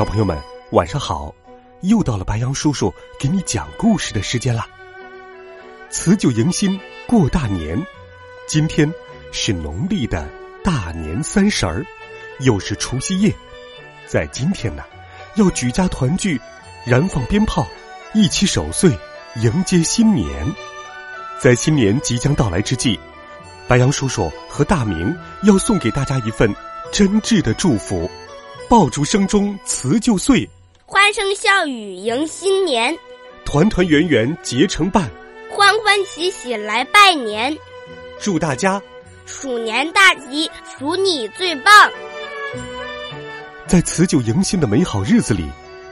小朋友们，晚上好！又到了白杨叔叔给你讲故事的时间啦。辞旧迎新，过大年，今天是农历的大年三十儿，又是除夕夜。在今天呢，要举家团聚，燃放鞭炮，一起守岁，迎接新年。在新年即将到来之际，白杨叔叔和大明要送给大家一份真挚的祝福。爆竹声中辞旧岁，欢声笑语迎新年，团团圆圆结成伴，欢欢喜喜来拜年。祝大家鼠年大吉，数你最棒！在辞旧迎新的美好日子里，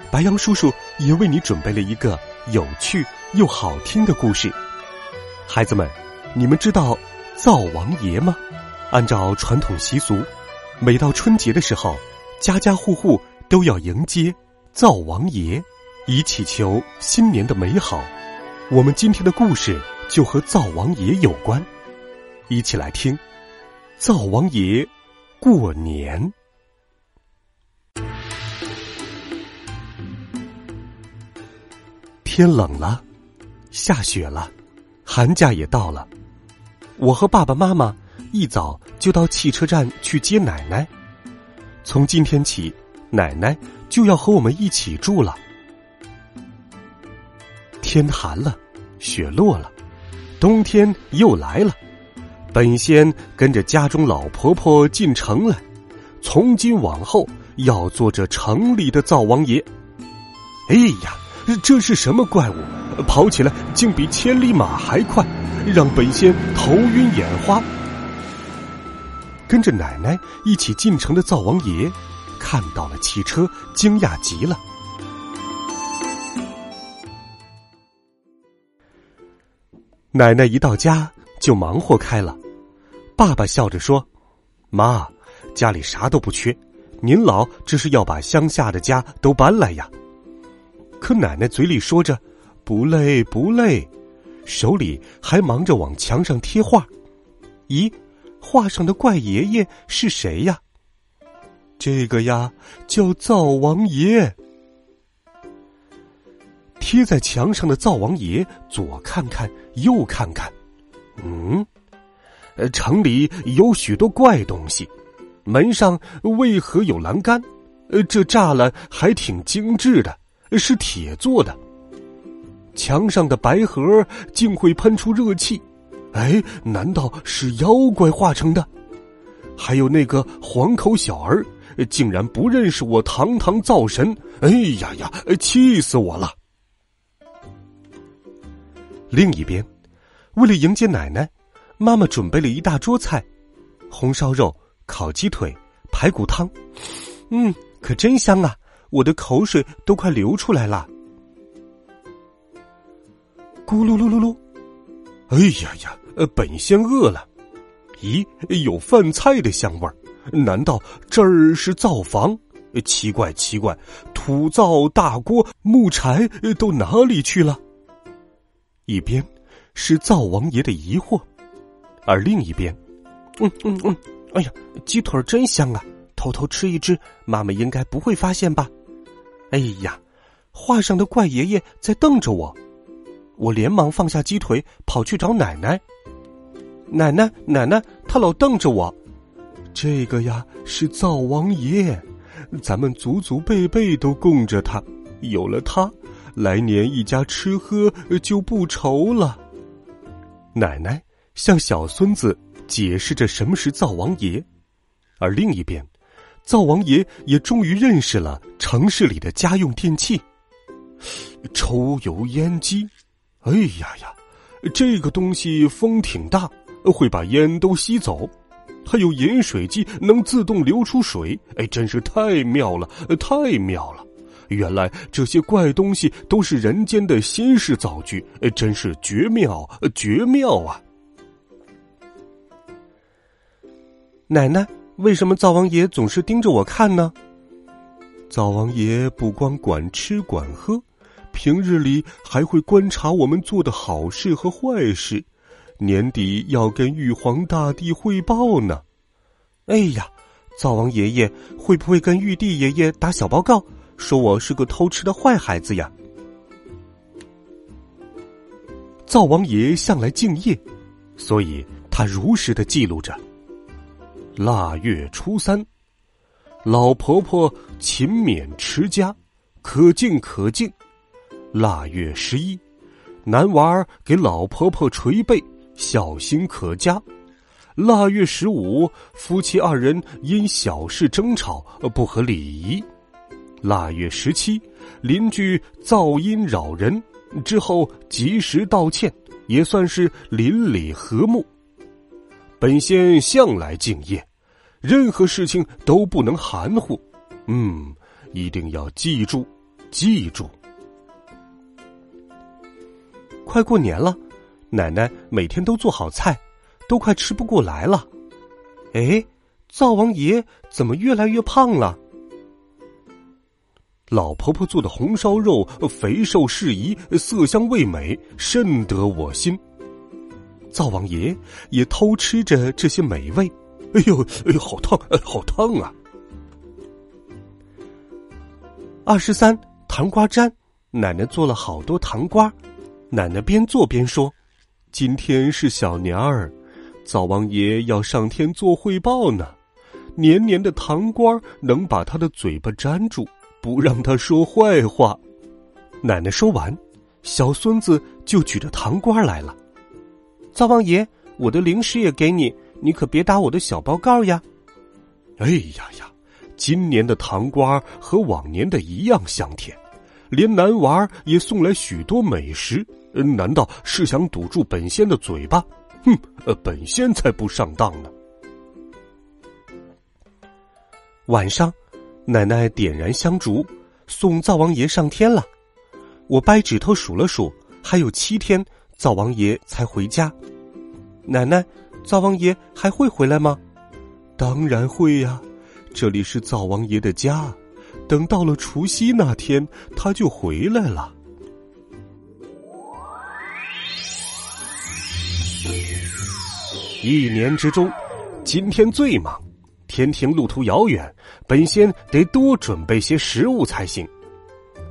白杨叔叔也为你准备了一个有趣又好听的故事。孩子们，你们知道灶王爷吗？按照传统习俗，每到春节的时候。家家户户都要迎接灶王爷，以祈求新年的美好。我们今天的故事就和灶王爷有关，一起来听灶王爷过年。天冷了，下雪了，寒假也到了。我和爸爸妈妈一早就到汽车站去接奶奶。从今天起，奶奶就要和我们一起住了。天寒了，雪落了，冬天又来了。本仙跟着家中老婆婆进城来，从今往后要做这城里的灶王爷。哎呀，这是什么怪物？跑起来竟比千里马还快，让本仙头晕眼花。跟着奶奶一起进城的灶王爷，看到了汽车，惊讶极了。奶奶一到家就忙活开了，爸爸笑着说：“妈，家里啥都不缺，您老这是要把乡下的家都搬来呀。”可奶奶嘴里说着“不累不累”，手里还忙着往墙上贴画。咦？画上的怪爷爷是谁呀？这个呀，叫灶王爷。贴在墙上的灶王爷，左看看，右看看，嗯，城里有许多怪东西，门上为何有栏杆？呃，这栅栏还挺精致的，是铁做的。墙上的白盒竟会喷出热气。哎，难道是妖怪化成的？还有那个黄口小儿，竟然不认识我堂堂灶神！哎呀呀，气死我了！另一边，为了迎接奶奶，妈妈准备了一大桌菜：红烧肉、烤鸡腿、排骨汤。嗯，可真香啊！我的口水都快流出来了。咕噜噜噜噜。哎呀呀！呃，本仙饿了。咦，有饭菜的香味儿？难道这儿是灶房？奇怪奇怪，土灶大锅、木柴都哪里去了？一边是灶王爷的疑惑，而另一边，嗯嗯嗯，哎呀，鸡腿真香啊！偷偷吃一只，妈妈应该不会发现吧？哎呀，画上的怪爷爷在瞪着我。我连忙放下鸡腿，跑去找奶奶。奶奶，奶奶，他老瞪着我。这个呀是灶王爷，咱们祖祖辈辈都供着他，有了他，来年一家吃喝就不愁了。奶奶向小孙子解释着什么是灶王爷，而另一边，灶王爷也终于认识了城市里的家用电器——抽油烟机。哎呀呀，这个东西风挺大，会把烟都吸走。还有饮水机能自动流出水，哎，真是太妙了，太妙了！原来这些怪东西都是人间的新式造具，真是绝妙，绝妙啊！奶奶，为什么灶王爷总是盯着我看呢？灶王爷不光管吃管喝，平日里还会观察我们做的好事和坏事，年底要跟玉皇大帝汇报呢。哎呀，灶王爷爷会不会跟玉帝爷爷打小报告，说我是个偷吃的坏孩子呀？灶王爷向来敬业，所以他如实的记录着。腊月初三。老婆婆勤勉持家，可敬可敬。腊月十一，男娃儿给老婆婆捶背，孝心可嘉。腊月十五，夫妻二人因小事争吵，不合礼仪。腊月十七，邻居噪音扰人，之后及时道歉，也算是邻里和睦。本仙向来敬业。任何事情都不能含糊，嗯，一定要记住，记住。快过年了，奶奶每天都做好菜，都快吃不过来了。哎，灶王爷怎么越来越胖了？老婆婆做的红烧肉肥瘦适宜，色香味美，甚得我心。灶王爷也偷吃着这些美味。哎呦，哎呦，好烫，好烫啊！二十三糖瓜粘，奶奶做了好多糖瓜。奶奶边做边说：“今天是小年儿，灶王爷要上天做汇报呢。年年的糖瓜能把他的嘴巴粘住，不让他说坏话。”奶奶说完，小孙子就举着糖瓜来了。灶王爷，我的零食也给你。你可别打我的小报告呀！哎呀呀，今年的糖瓜和往年的一样香甜，连男娃也送来许多美食。难道是想堵住本仙的嘴巴？哼，呃，本仙才不上当呢！晚上，奶奶点燃香烛，送灶王爷上天了。我掰指头数了数，还有七天，灶王爷才回家。奶奶。灶王爷还会回来吗？当然会呀，这里是灶王爷的家。等到了除夕那天，他就回来了。一年之中，今天最忙，天庭路途遥远，本仙得多准备些食物才行。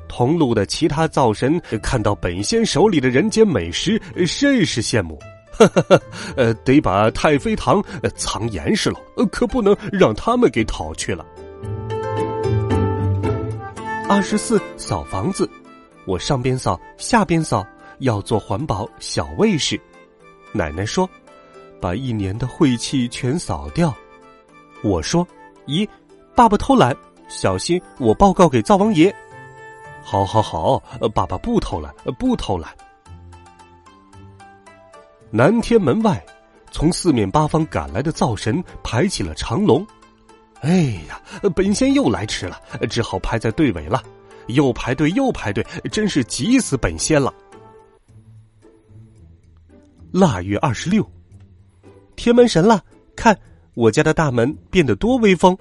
同路的其他灶神看到本仙手里的人间美食，甚是羡慕。哈哈哈，呃，得把太妃糖藏严实了，可不能让他们给讨去了。二十四扫房子，我上边扫，下边扫，要做环保小卫士。奶奶说，把一年的晦气全扫掉。我说，咦，爸爸偷懒，小心我报告给灶王爷。好，好，好，爸爸不偷懒，不偷懒。南天门外，从四面八方赶来的灶神排起了长龙。哎呀，本仙又来迟了，只好排在队尾了。又排队又排队，真是急死本仙了。腊月二十六，天门神了，看我家的大门变得多威风。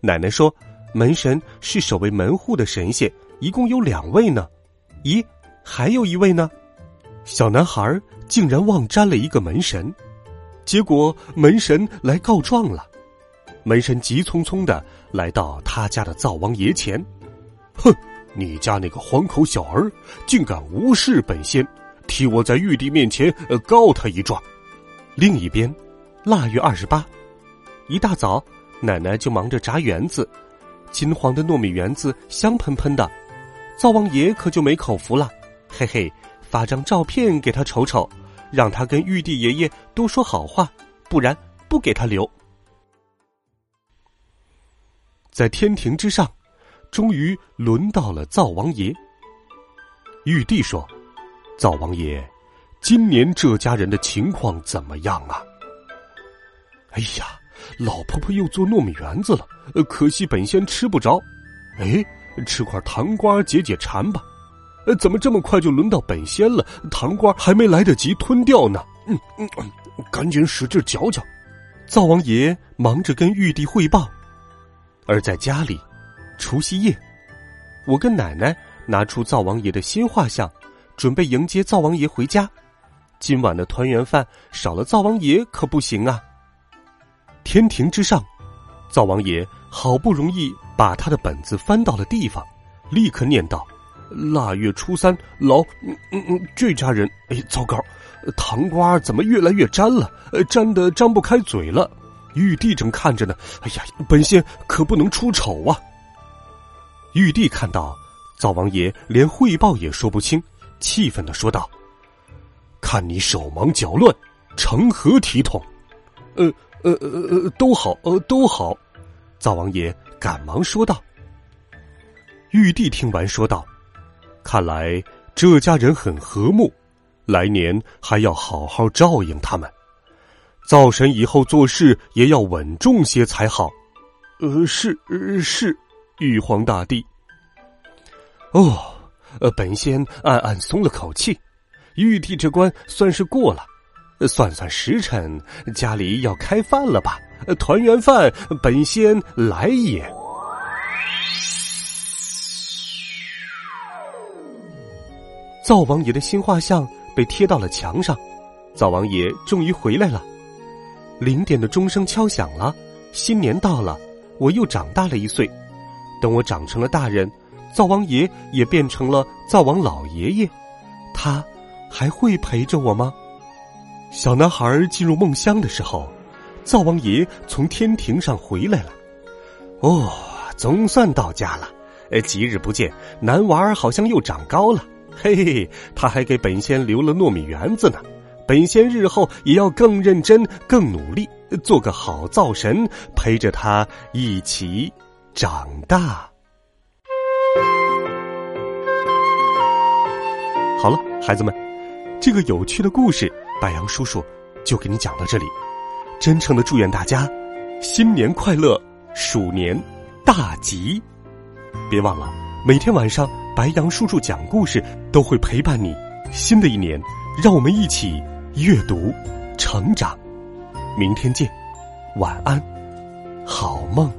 奶奶说，门神是守卫门户的神仙，一共有两位呢。咦，还有一位呢？小男孩竟然忘粘了一个门神，结果门神来告状了。门神急匆匆的来到他家的灶王爷前，哼，你家那个黄口小儿竟敢无视本仙，替我在玉帝面前告他一状。另一边，腊月二十八，一大早，奶奶就忙着炸圆子，金黄的糯米圆子香喷喷的，灶王爷可就没口福了，嘿嘿。发张照片给他瞅瞅，让他跟玉帝爷爷多说好话，不然不给他留。在天庭之上，终于轮到了灶王爷。玉帝说：“灶王爷，今年这家人的情况怎么样啊？”哎呀，老婆婆又做糯米圆子了，可惜本仙吃不着。哎，吃块糖瓜解解馋吧。呃，怎么这么快就轮到本仙了？糖瓜还没来得及吞掉呢。嗯嗯，赶紧使劲嚼嚼。灶王爷忙着跟玉帝汇报，而在家里，除夕夜，我跟奶奶拿出灶王爷的新画像，准备迎接灶王爷回家。今晚的团圆饭少了灶王爷可不行啊！天庭之上，灶王爷好不容易把他的本子翻到了地方，立刻念道。腊月初三，老嗯嗯嗯，这家人，哎，糟糕，糖瓜怎么越来越粘了？呃，粘的张不开嘴了。玉帝正看着呢，哎呀，本仙可不能出丑啊！玉帝看到灶王爷连汇报也说不清，气愤的说道：“看你手忙脚乱，成何体统？”呃呃呃呃，都好，呃都好。灶王爷赶忙说道。玉帝听完说道。看来这家人很和睦，来年还要好好照应他们。灶神以后做事也要稳重些才好。呃，是是，玉皇大帝。哦，呃，本仙暗暗松了口气，玉帝这关算是过了。算算时辰，家里要开饭了吧？团圆饭，本仙来也。灶王爷的新画像被贴到了墙上，灶王爷终于回来了。零点的钟声敲响了，新年到了，我又长大了一岁。等我长成了大人，灶王爷也变成了灶王老爷爷，他还会陪着我吗？小男孩进入梦乡的时候，灶王爷从天庭上回来了。哦，总算到家了。呃，几日不见，男娃儿好像又长高了。嘿嘿，他还给本仙留了糯米圆子呢。本仙日后也要更认真、更努力，做个好灶神，陪着他一起长大。好了，孩子们，这个有趣的故事，白杨叔叔就给你讲到这里。真诚的祝愿大家新年快乐，鼠年大吉！别忘了每天晚上。白杨叔叔讲故事都会陪伴你。新的一年，让我们一起阅读、成长。明天见，晚安，好梦。